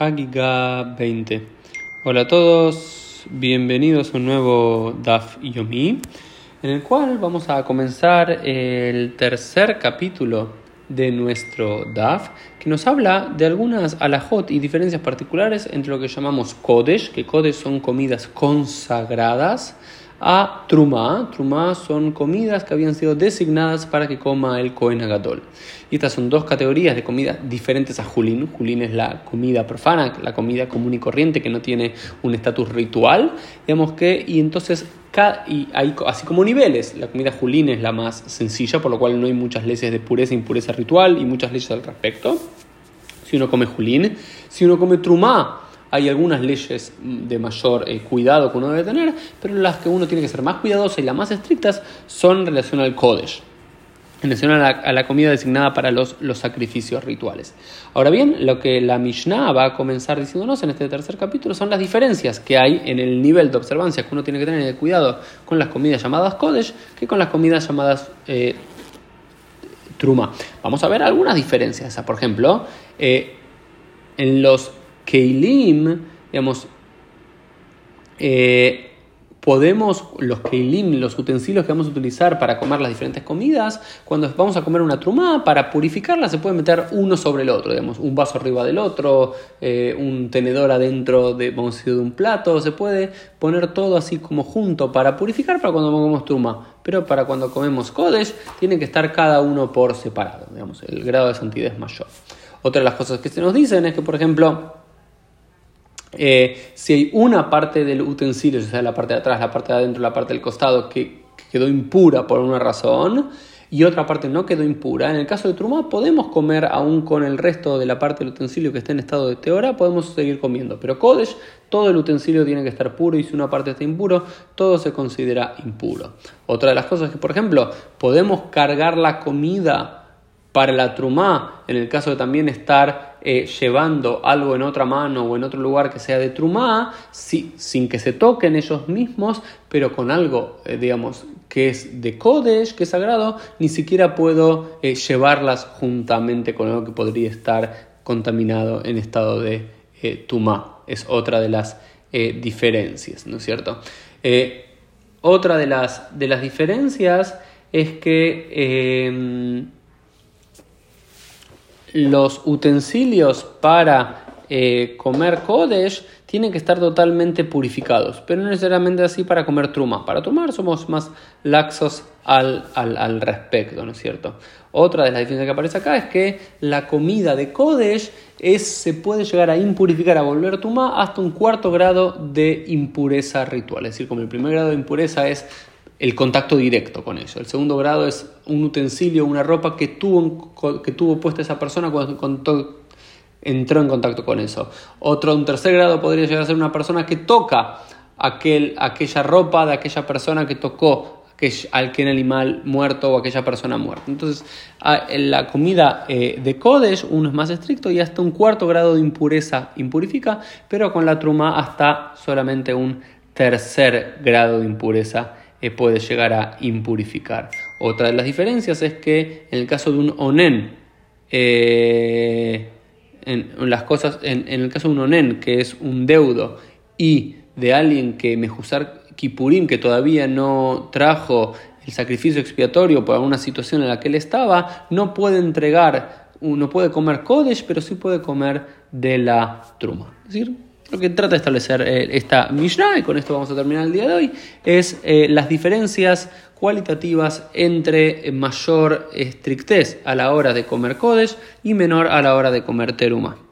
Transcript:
Hagiga 20. Hola a todos, bienvenidos a un nuevo DAF Yomi, en el cual vamos a comenzar el tercer capítulo de nuestro DAF, que nos habla de algunas alajot y diferencias particulares entre lo que llamamos Kodesh, que Kodesh son comidas consagradas, a Truma. Truma son comidas que habían sido designadas para que coma el Kohen Agadol. Y estas son dos categorías de comida diferentes a Julín. Julín es la comida profana, la comida común y corriente que no tiene un estatus ritual. Digamos que, y entonces y hay así como niveles. La comida julín es la más sencilla, por lo cual no hay muchas leyes de pureza e impureza ritual y muchas leyes al respecto. Si uno come julín, si uno come trumá, hay algunas leyes de mayor eh, cuidado que uno debe tener, pero las que uno tiene que ser más cuidadoso y las más estrictas son en relación al Kodesh, en relación a la, comida designada para los, los, sacrificios rituales. Ahora bien, lo que la Mishnah va a comenzar diciéndonos en este tercer capítulo son las diferencias que hay en el nivel de observancia que uno tiene que tener de cuidado con las comidas llamadas Kodesh que con las comidas llamadas eh, Truma. Vamos a ver algunas diferencias. Por ejemplo, eh, en los Keilim, digamos, eh, podemos, los Keilim, los utensilios que vamos a utilizar para comer las diferentes comidas, cuando vamos a comer una trumá, para purificarla se puede meter uno sobre el otro, digamos, un vaso arriba del otro, eh, un tenedor adentro de, vamos a decir, de un plato, se puede poner todo así como junto para purificar para cuando comemos trumá, pero para cuando comemos kodesh tiene que estar cada uno por separado, digamos, el grado de santidad es mayor. Otra de las cosas que se nos dicen es que, por ejemplo, eh, si hay una parte del utensilio, o sea, la parte de atrás, la parte de adentro, la parte del costado, que, quedó impura por una razón, y otra parte no quedó impura. En el caso de Trumá podemos comer aún con el resto de la parte del utensilio que esté en estado de teora, podemos seguir comiendo. Pero Kodesh, todo el utensilio tiene que estar puro y si una parte está impuro, todo se considera impuro. Otra de las cosas es que, por ejemplo, podemos cargar la comida para la trumá, en el caso de también estar eh, llevando algo en otra mano o en otro lugar que sea de trumá, sin que se toquen ellos mismos, pero con algo, eh, digamos, que es de Kodesh, que es sagrado, ni siquiera puedo eh, llevarlas juntamente con algo que podría estar contaminado en estado de tumá. Es otra de las diferencias, ¿no es cierto? otra de las, de las diferencias es que los utensilios para eh, comer Kodesh tienen que estar totalmente purificados, pero no necesariamente así para comer truma. Para trumar somos más laxos al, al, respecto, ¿no es cierto? Otra de las diferencias que aparece acá es que la comida de Kodesh es, se puede llegar a impurificar, a volver truma hasta un cuarto grado de impureza ritual. Es decir, como el primer grado de impureza es el contacto directo con eso. El segundo grado es un utensilio, una ropa que tuvo, que tuvo puesta esa persona cuando, entró en contacto con eso. Otro, un tercer grado podría llegar a ser una persona que toca aquel, aquella ropa de aquella persona que tocó aquel animal muerto o aquella persona muerta. Entonces, en la comida eh, de Kodesh, uno es más estricto y hasta un cuarto grado de impureza impurifica, pero con la truma hasta solamente un tercer grado de impureza eh, puede llegar a impurificar. Otra de las diferencias es que en el caso de un onen, eh, en, las cosas, en, el caso de un onen, que es un deudo, y de alguien que mejusar Kipurim, que todavía no trajo el sacrificio expiatorio por alguna situación en la que él estaba, no puede entregar, no puede comer Kodesh, pero sí puede comer de la truma. Es decir, lo que trata de establecer eh, esta Mishnah, y con esto vamos a terminar el día de hoy, es eh, las diferencias cualitativas entre mayor estrictez a la hora de comer Kodesh y menor a la hora de comer Teruma.